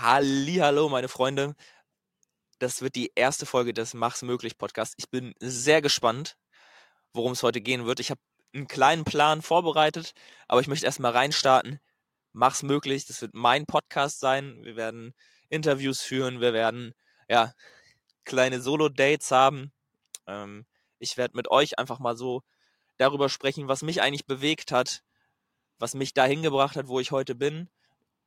Hallo, meine Freunde. Das wird die erste Folge des Mach's möglich Podcast. Ich bin sehr gespannt, worum es heute gehen wird. Ich habe einen kleinen Plan vorbereitet, aber ich möchte erstmal reinstarten. Mach's möglich. Das wird mein Podcast sein. Wir werden Interviews führen. Wir werden, ja, kleine Solo-Dates haben. Ähm, ich werde mit euch einfach mal so darüber sprechen, was mich eigentlich bewegt hat, was mich dahin gebracht hat, wo ich heute bin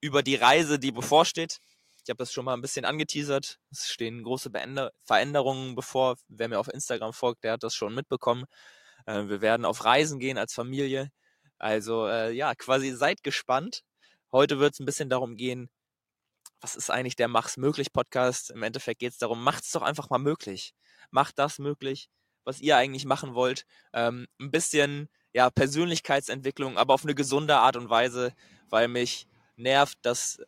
über die Reise, die bevorsteht. Ich habe das schon mal ein bisschen angeteasert. Es stehen große Beender Veränderungen bevor. Wer mir auf Instagram folgt, der hat das schon mitbekommen. Äh, wir werden auf Reisen gehen als Familie. Also äh, ja, quasi seid gespannt. Heute wird es ein bisschen darum gehen, was ist eigentlich der Mach's möglich Podcast? Im Endeffekt geht es darum, macht's doch einfach mal möglich. Macht das möglich, was ihr eigentlich machen wollt. Ähm, ein bisschen ja Persönlichkeitsentwicklung, aber auf eine gesunde Art und Weise, weil mich nervt, dass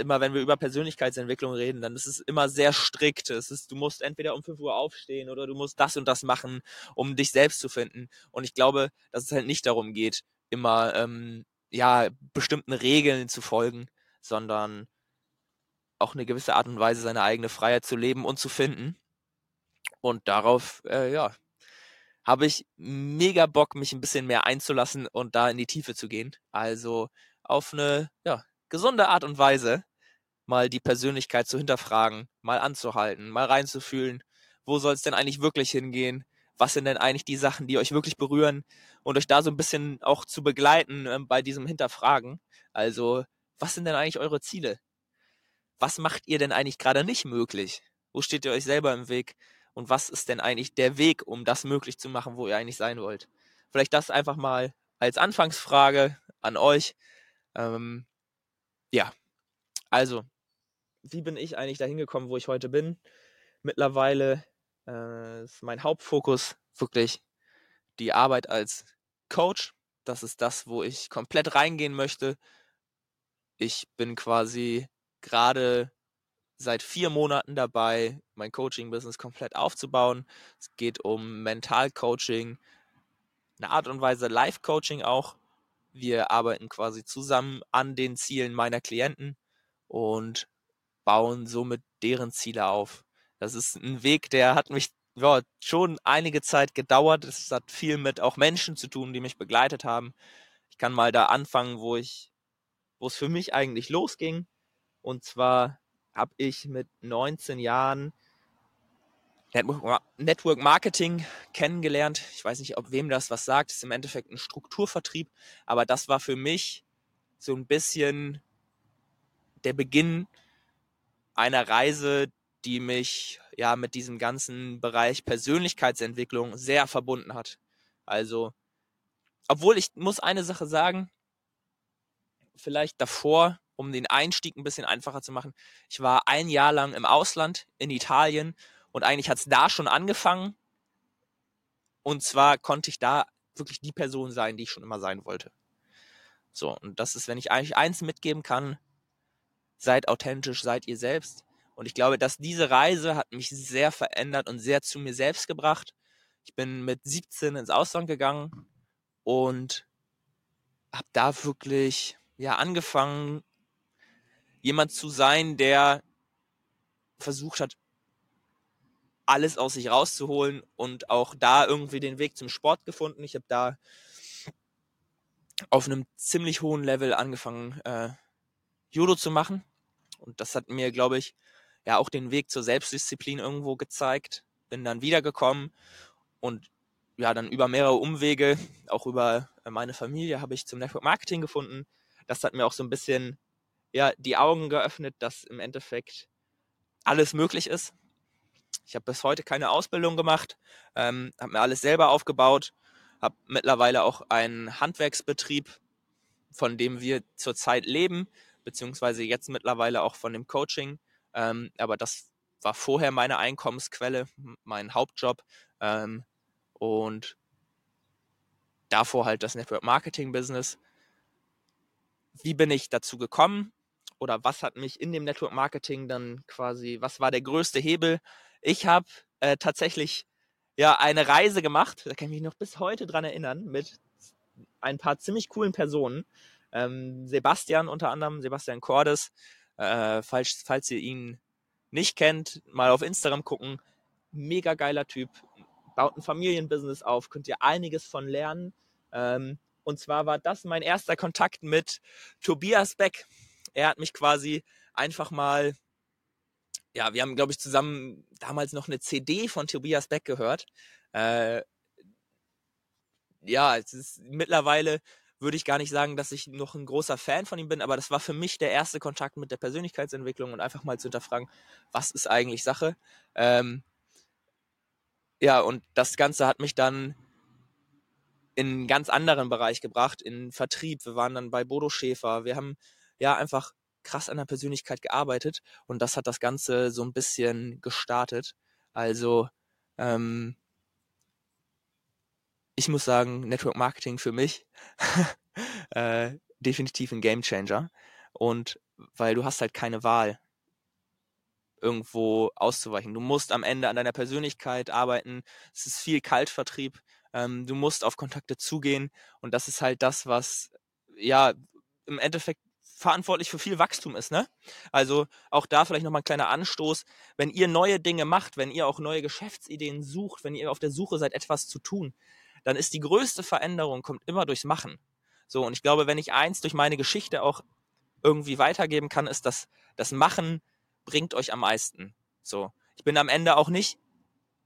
immer wenn wir über Persönlichkeitsentwicklung reden, dann ist es immer sehr strikt. Es ist, du musst entweder um 5 Uhr aufstehen oder du musst das und das machen, um dich selbst zu finden. Und ich glaube, dass es halt nicht darum geht, immer ähm, ja bestimmten Regeln zu folgen, sondern auch eine gewisse Art und Weise seine eigene Freiheit zu leben und zu finden. Und darauf, äh, ja, habe ich mega Bock, mich ein bisschen mehr einzulassen und da in die Tiefe zu gehen. Also auf eine ja, gesunde Art und Weise mal die Persönlichkeit zu hinterfragen, mal anzuhalten, mal reinzufühlen, wo soll es denn eigentlich wirklich hingehen? Was sind denn eigentlich die Sachen, die euch wirklich berühren und euch da so ein bisschen auch zu begleiten äh, bei diesem Hinterfragen? Also, was sind denn eigentlich eure Ziele? Was macht ihr denn eigentlich gerade nicht möglich? Wo steht ihr euch selber im Weg? Und was ist denn eigentlich der Weg, um das möglich zu machen, wo ihr eigentlich sein wollt? Vielleicht das einfach mal als Anfangsfrage an euch. Ähm, ja, also, wie bin ich eigentlich dahin gekommen, wo ich heute bin? Mittlerweile äh, ist mein Hauptfokus wirklich die Arbeit als Coach. Das ist das, wo ich komplett reingehen möchte. Ich bin quasi gerade seit vier Monaten dabei, mein Coaching-Business komplett aufzubauen. Es geht um Mental-Coaching, eine Art und Weise Life-Coaching auch. Wir arbeiten quasi zusammen an den Zielen meiner Klienten und bauen somit deren Ziele auf. Das ist ein Weg, der hat mich ja, schon einige Zeit gedauert. Es hat viel mit auch Menschen zu tun, die mich begleitet haben. Ich kann mal da anfangen, wo ich, wo es für mich eigentlich losging. Und zwar habe ich mit 19 Jahren Network Marketing kennengelernt. Ich weiß nicht, ob wem das was sagt. Das ist im Endeffekt ein Strukturvertrieb, aber das war für mich so ein bisschen der Beginn einer Reise, die mich ja mit diesem ganzen Bereich Persönlichkeitsentwicklung sehr verbunden hat. Also, obwohl ich muss eine Sache sagen, vielleicht davor, um den Einstieg ein bisschen einfacher zu machen. Ich war ein Jahr lang im Ausland in Italien und eigentlich hat es da schon angefangen. Und zwar konnte ich da wirklich die Person sein, die ich schon immer sein wollte. So, und das ist, wenn ich eigentlich eins mitgeben kann, seid authentisch, seid ihr selbst. Und ich glaube, dass diese Reise hat mich sehr verändert und sehr zu mir selbst gebracht. Ich bin mit 17 ins Ausland gegangen und habe da wirklich ja angefangen, jemand zu sein, der versucht hat, alles aus sich rauszuholen und auch da irgendwie den Weg zum Sport gefunden. Ich habe da auf einem ziemlich hohen Level angefangen, äh, Judo zu machen. Und das hat mir, glaube ich, ja auch den Weg zur Selbstdisziplin irgendwo gezeigt. Bin dann wiedergekommen und ja, dann über mehrere Umwege, auch über äh, meine Familie, habe ich zum Network Marketing gefunden. Das hat mir auch so ein bisschen ja, die Augen geöffnet, dass im Endeffekt alles möglich ist. Ich habe bis heute keine Ausbildung gemacht, ähm, habe mir alles selber aufgebaut, habe mittlerweile auch einen Handwerksbetrieb, von dem wir zurzeit leben, beziehungsweise jetzt mittlerweile auch von dem Coaching. Ähm, aber das war vorher meine Einkommensquelle, mein Hauptjob. Ähm, und davor halt das Network Marketing Business. Wie bin ich dazu gekommen? Oder was hat mich in dem Network Marketing dann quasi, was war der größte Hebel? Ich habe äh, tatsächlich ja eine Reise gemacht, da kann ich mich noch bis heute dran erinnern, mit ein paar ziemlich coolen Personen. Ähm, Sebastian unter anderem, Sebastian Cordes, Äh, falls, falls ihr ihn nicht kennt, mal auf Instagram gucken. Mega geiler Typ. Baut ein Familienbusiness auf, könnt ihr einiges von lernen. Ähm, und zwar war das mein erster Kontakt mit Tobias Beck. Er hat mich quasi einfach mal, ja, wir haben, glaube ich, zusammen damals noch eine CD von Tobias Beck gehört. Äh, ja, es ist mittlerweile würde ich gar nicht sagen, dass ich noch ein großer Fan von ihm bin, aber das war für mich der erste Kontakt mit der Persönlichkeitsentwicklung und einfach mal zu hinterfragen, was ist eigentlich Sache. Ähm, ja, und das Ganze hat mich dann in einen ganz anderen Bereich gebracht, in Vertrieb. Wir waren dann bei Bodo Schäfer. Wir haben ja einfach krass an der Persönlichkeit gearbeitet und das hat das Ganze so ein bisschen gestartet. Also, ähm, ich muss sagen, Network Marketing für mich äh, definitiv ein Game Changer. Und weil du hast halt keine Wahl irgendwo auszuweichen. Du musst am Ende an deiner Persönlichkeit arbeiten. Es ist viel Kaltvertrieb. Ähm, du musst auf Kontakte zugehen. Und das ist halt das, was ja im Endeffekt verantwortlich für viel Wachstum ist. Ne? Also auch da vielleicht nochmal ein kleiner Anstoß. Wenn ihr neue Dinge macht, wenn ihr auch neue Geschäftsideen sucht, wenn ihr auf der Suche seid, etwas zu tun, dann ist die größte Veränderung kommt immer durchs Machen. So, und ich glaube, wenn ich eins durch meine Geschichte auch irgendwie weitergeben kann, ist, dass das Machen bringt euch am meisten. So. Ich bin am Ende auch nicht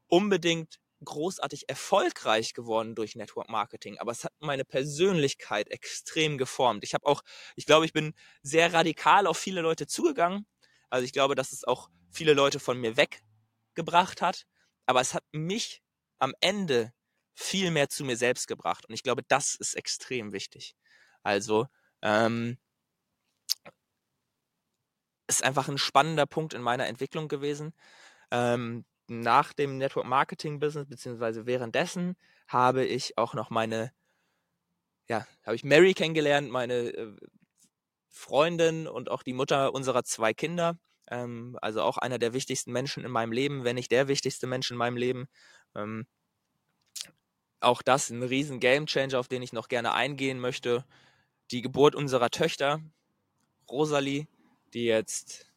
unbedingt großartig erfolgreich geworden durch Network Marketing, aber es hat meine Persönlichkeit extrem geformt. Ich habe auch, ich glaube, ich bin sehr radikal auf viele Leute zugegangen. Also ich glaube, dass es auch viele Leute von mir weggebracht hat, aber es hat mich am Ende viel mehr zu mir selbst gebracht. Und ich glaube, das ist extrem wichtig. Also, ähm, ist einfach ein spannender Punkt in meiner Entwicklung gewesen. Ähm, nach dem Network Marketing Business, beziehungsweise währenddessen, habe ich auch noch meine, ja, habe ich Mary kennengelernt, meine äh, Freundin und auch die Mutter unserer zwei Kinder. Ähm, also auch einer der wichtigsten Menschen in meinem Leben, wenn nicht der wichtigste Mensch in meinem Leben. Ähm, auch das ein riesen Gamechanger, auf den ich noch gerne eingehen möchte. Die Geburt unserer Töchter, Rosalie, die jetzt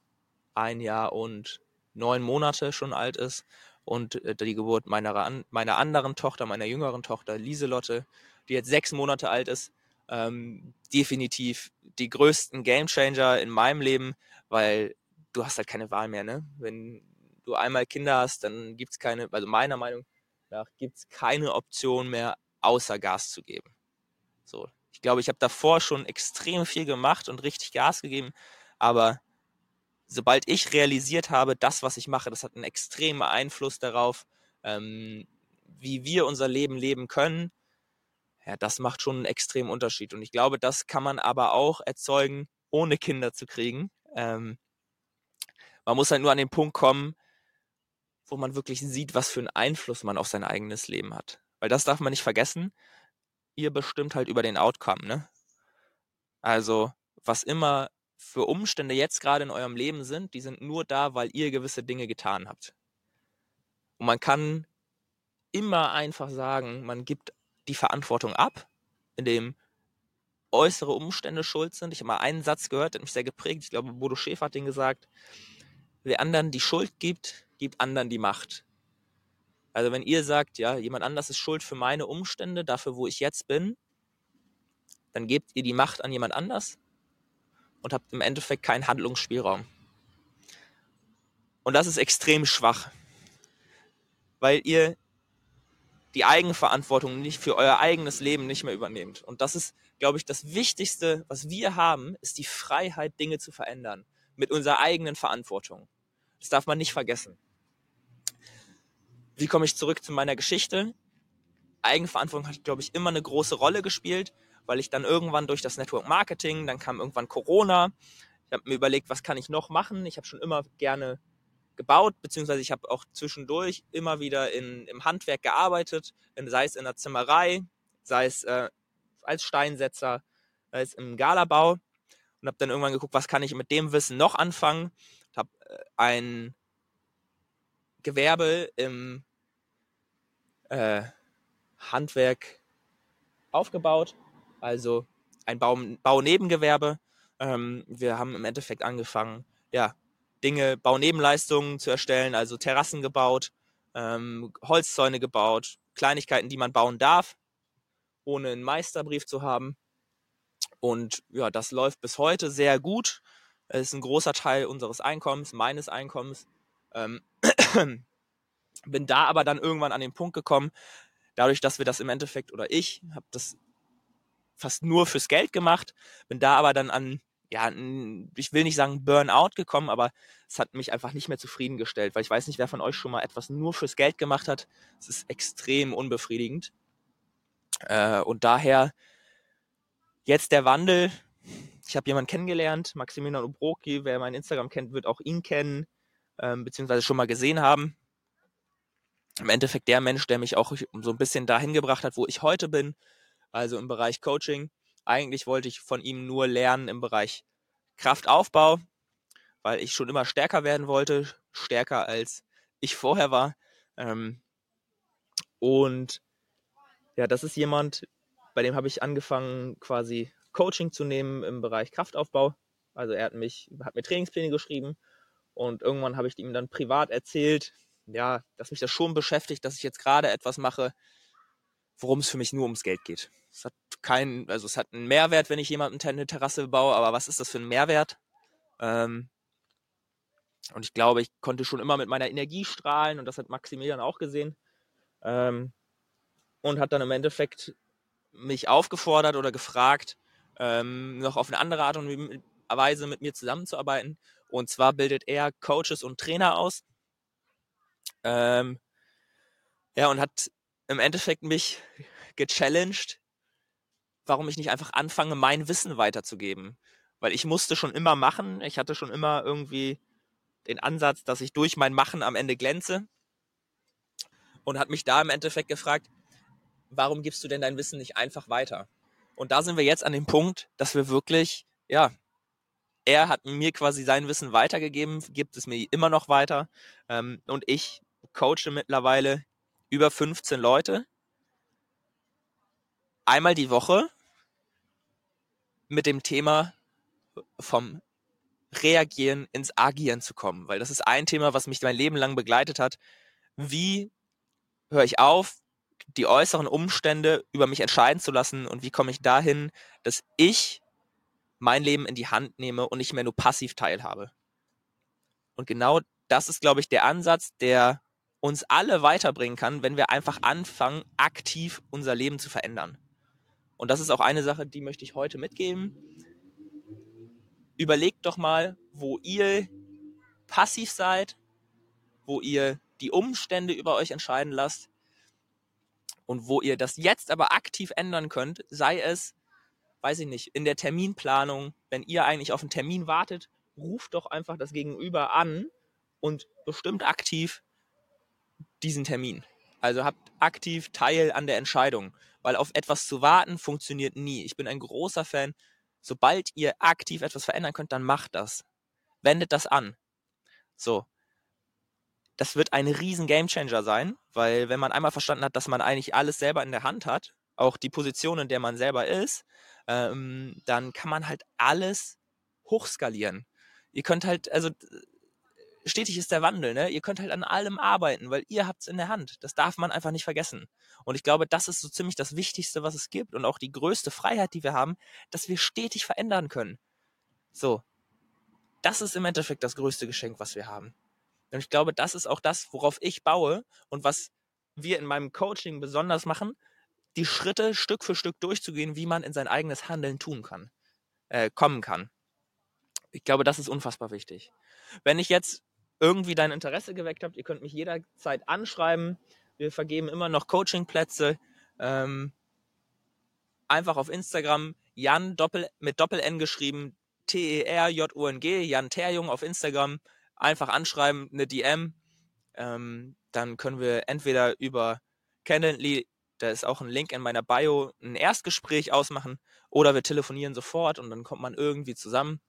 ein Jahr und neun Monate schon alt ist. Und äh, die Geburt meiner, meiner anderen Tochter, meiner jüngeren Tochter, Lieselotte, die jetzt sechs Monate alt ist. Ähm, definitiv die größten Gamechanger in meinem Leben, weil du hast halt keine Wahl mehr, ne? Wenn du einmal Kinder hast, dann gibt es keine, also meiner Meinung nach gibt es keine Option mehr, außer Gas zu geben. So, ich glaube, ich habe davor schon extrem viel gemacht und richtig Gas gegeben, aber sobald ich realisiert habe, das, was ich mache, das hat einen extremen Einfluss darauf, ähm, wie wir unser Leben leben können, ja, das macht schon einen extremen Unterschied. Und ich glaube, das kann man aber auch erzeugen, ohne Kinder zu kriegen. Ähm, man muss halt nur an den Punkt kommen, wo man wirklich sieht, was für einen Einfluss man auf sein eigenes Leben hat. Weil das darf man nicht vergessen. Ihr bestimmt halt über den Outcome, ne? Also, was immer für Umstände jetzt gerade in eurem Leben sind, die sind nur da, weil ihr gewisse Dinge getan habt. Und man kann immer einfach sagen, man gibt die Verantwortung ab, indem äußere Umstände schuld sind. Ich habe mal einen Satz gehört, der mich sehr geprägt. Ich glaube, Bodo Schäfer hat den gesagt. Wer anderen die Schuld gibt, gibt anderen die Macht. Also wenn ihr sagt, ja, jemand anders ist schuld für meine Umstände, dafür, wo ich jetzt bin, dann gebt ihr die Macht an jemand anders und habt im Endeffekt keinen Handlungsspielraum. Und das ist extrem schwach, weil ihr die Eigenverantwortung nicht für euer eigenes Leben nicht mehr übernehmt. Und das ist, glaube ich, das Wichtigste, was wir haben, ist die Freiheit, Dinge zu verändern mit unserer eigenen Verantwortung. Das darf man nicht vergessen. Wie komme ich zurück zu meiner Geschichte? Eigenverantwortung hat, glaube ich, immer eine große Rolle gespielt, weil ich dann irgendwann durch das Network Marketing, dann kam irgendwann Corona. Ich habe mir überlegt, was kann ich noch machen? Ich habe schon immer gerne gebaut, beziehungsweise ich habe auch zwischendurch immer wieder in, im Handwerk gearbeitet, sei es in der Zimmerei, sei es äh, als Steinsetzer, sei es im Galabau und habe dann irgendwann geguckt, was kann ich mit dem Wissen noch anfangen. Habe äh, ein Gewerbe im äh, Handwerk aufgebaut, also ein Bau, Baunebengewerbe. Ähm, wir haben im Endeffekt angefangen, ja, Dinge, Baunebenleistungen zu erstellen, also Terrassen gebaut, ähm, Holzzäune gebaut, Kleinigkeiten, die man bauen darf, ohne einen Meisterbrief zu haben. Und ja, das läuft bis heute sehr gut. Es ist ein großer Teil unseres Einkommens, meines Einkommens. Ähm, bin da aber dann irgendwann an den Punkt gekommen, dadurch, dass wir das im Endeffekt oder ich habe das fast nur fürs Geld gemacht, bin da aber dann an ja, ich will nicht sagen Burnout gekommen, aber es hat mich einfach nicht mehr zufriedengestellt, weil ich weiß nicht, wer von euch schon mal etwas nur fürs Geld gemacht hat. Es ist extrem unbefriedigend. Äh, und daher jetzt der Wandel. Ich habe jemanden kennengelernt, Maximilian Obroki, wer mein Instagram kennt, wird auch ihn kennen, ähm, beziehungsweise schon mal gesehen haben. Im Endeffekt der Mensch, der mich auch so ein bisschen dahin gebracht hat, wo ich heute bin, also im Bereich Coaching eigentlich wollte ich von ihm nur lernen im Bereich Kraftaufbau, weil ich schon immer stärker werden wollte, stärker als ich vorher war. Ähm, und ja, das ist jemand, bei dem habe ich angefangen, quasi Coaching zu nehmen im Bereich Kraftaufbau. Also er hat mich, hat mir Trainingspläne geschrieben und irgendwann habe ich ihm dann privat erzählt, ja, dass mich das schon beschäftigt, dass ich jetzt gerade etwas mache, worum es für mich nur ums Geld geht. Es hat keinen, also es hat einen Mehrwert, wenn ich jemandem eine Terrasse baue, aber was ist das für ein Mehrwert? Ähm, und ich glaube, ich konnte schon immer mit meiner Energie strahlen und das hat Maximilian auch gesehen. Ähm, und hat dann im Endeffekt mich aufgefordert oder gefragt, ähm, noch auf eine andere Art und Weise mit mir zusammenzuarbeiten. Und zwar bildet er Coaches und Trainer aus. Ähm, ja, und hat im Endeffekt mich gechallenged, warum ich nicht einfach anfange, mein Wissen weiterzugeben. Weil ich musste schon immer machen. Ich hatte schon immer irgendwie den Ansatz, dass ich durch mein Machen am Ende glänze. Und hat mich da im Endeffekt gefragt, warum gibst du denn dein Wissen nicht einfach weiter? Und da sind wir jetzt an dem Punkt, dass wir wirklich, ja, er hat mir quasi sein Wissen weitergegeben, gibt es mir immer noch weiter. Ähm, und ich coache mittlerweile über 15 Leute einmal die Woche mit dem Thema vom Reagieren ins Agieren zu kommen, weil das ist ein Thema, was mich mein Leben lang begleitet hat. Wie höre ich auf, die äußeren Umstände über mich entscheiden zu lassen und wie komme ich dahin, dass ich mein Leben in die Hand nehme und nicht mehr nur passiv teilhabe. Und genau das ist, glaube ich, der Ansatz, der uns alle weiterbringen kann, wenn wir einfach anfangen, aktiv unser Leben zu verändern. Und das ist auch eine Sache, die möchte ich heute mitgeben. Überlegt doch mal, wo ihr passiv seid, wo ihr die Umstände über euch entscheiden lasst und wo ihr das jetzt aber aktiv ändern könnt, sei es, weiß ich nicht, in der Terminplanung, wenn ihr eigentlich auf einen Termin wartet, ruft doch einfach das Gegenüber an und bestimmt aktiv, diesen Termin. Also habt aktiv Teil an der Entscheidung, weil auf etwas zu warten funktioniert nie. Ich bin ein großer Fan. Sobald ihr aktiv etwas verändern könnt, dann macht das. Wendet das an. So. Das wird ein riesen Gamechanger sein, weil wenn man einmal verstanden hat, dass man eigentlich alles selber in der Hand hat, auch die Position, in der man selber ist, ähm, dann kann man halt alles hochskalieren. Ihr könnt halt, also stetig ist der Wandel, ne? Ihr könnt halt an allem arbeiten, weil ihr habt es in der Hand. Das darf man einfach nicht vergessen. Und ich glaube, das ist so ziemlich das Wichtigste, was es gibt und auch die größte Freiheit, die wir haben, dass wir stetig verändern können. So. Das ist im Endeffekt das größte Geschenk, was wir haben. Und ich glaube, das ist auch das, worauf ich baue und was wir in meinem Coaching besonders machen, die Schritte Stück für Stück durchzugehen, wie man in sein eigenes Handeln tun kann, äh, kommen kann. Ich glaube, das ist unfassbar wichtig. Wenn ich jetzt irgendwie dein Interesse geweckt habt, ihr könnt mich jederzeit anschreiben. Wir vergeben immer noch Coachingplätze. Ähm, einfach auf Instagram Jan Doppel, mit Doppel-N geschrieben, T-E-R-J-U-N-G, Jan Terjung auf Instagram. Einfach anschreiben, eine DM. Ähm, dann können wir entweder über Calendly, da ist auch ein Link in meiner Bio, ein Erstgespräch ausmachen oder wir telefonieren sofort und dann kommt man irgendwie zusammen.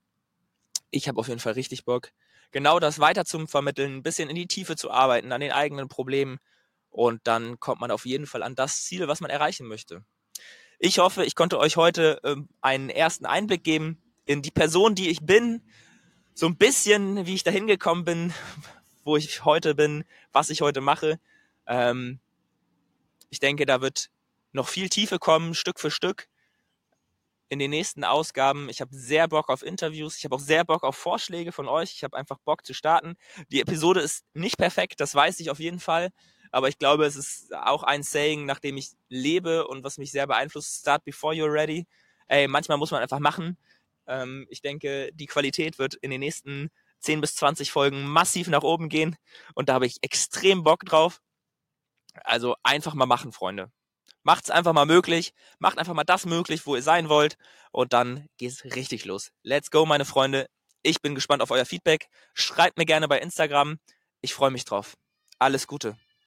Ich habe auf jeden Fall richtig Bock genau das weiter zu vermitteln, ein bisschen in die Tiefe zu arbeiten, an den eigenen Problemen. Und dann kommt man auf jeden Fall an das Ziel, was man erreichen möchte. Ich hoffe, ich konnte euch heute ähm, einen ersten Einblick geben, in die Person, die ich bin, so ein bisschen, wie ich da hingekommen bin, wo ich heute bin, was ich heute mache. Ähm, ich denke, da wird noch viel Tiefe kommen, Stück für Stück in den nächsten Ausgaben. Ich habe sehr Bock auf Interviews. Ich habe auch sehr Bock auf Vorschläge von euch. Ich habe einfach Bock zu starten. Die Episode ist nicht perfekt, das weiß ich auf jeden Fall. Aber ich glaube, es ist auch ein Saying, nach dem ich lebe und was mich sehr beeinflusst. Start before you're ready. Ey, manchmal muss man einfach machen. Ähm, ich denke, die Qualität wird in den nächsten 10 bis 20 Folgen massiv nach oben gehen. Und da habe ich extrem Bock drauf. Also einfach mal machen, Freunde. Macht's einfach mal möglich. Macht einfach mal das möglich, wo ihr sein wollt. Und dann geht's richtig los. Let's go, meine Freunde. Ich bin gespannt auf euer Feedback. Schreibt mir gerne bei Instagram. Ich freue mich drauf. Alles Gute.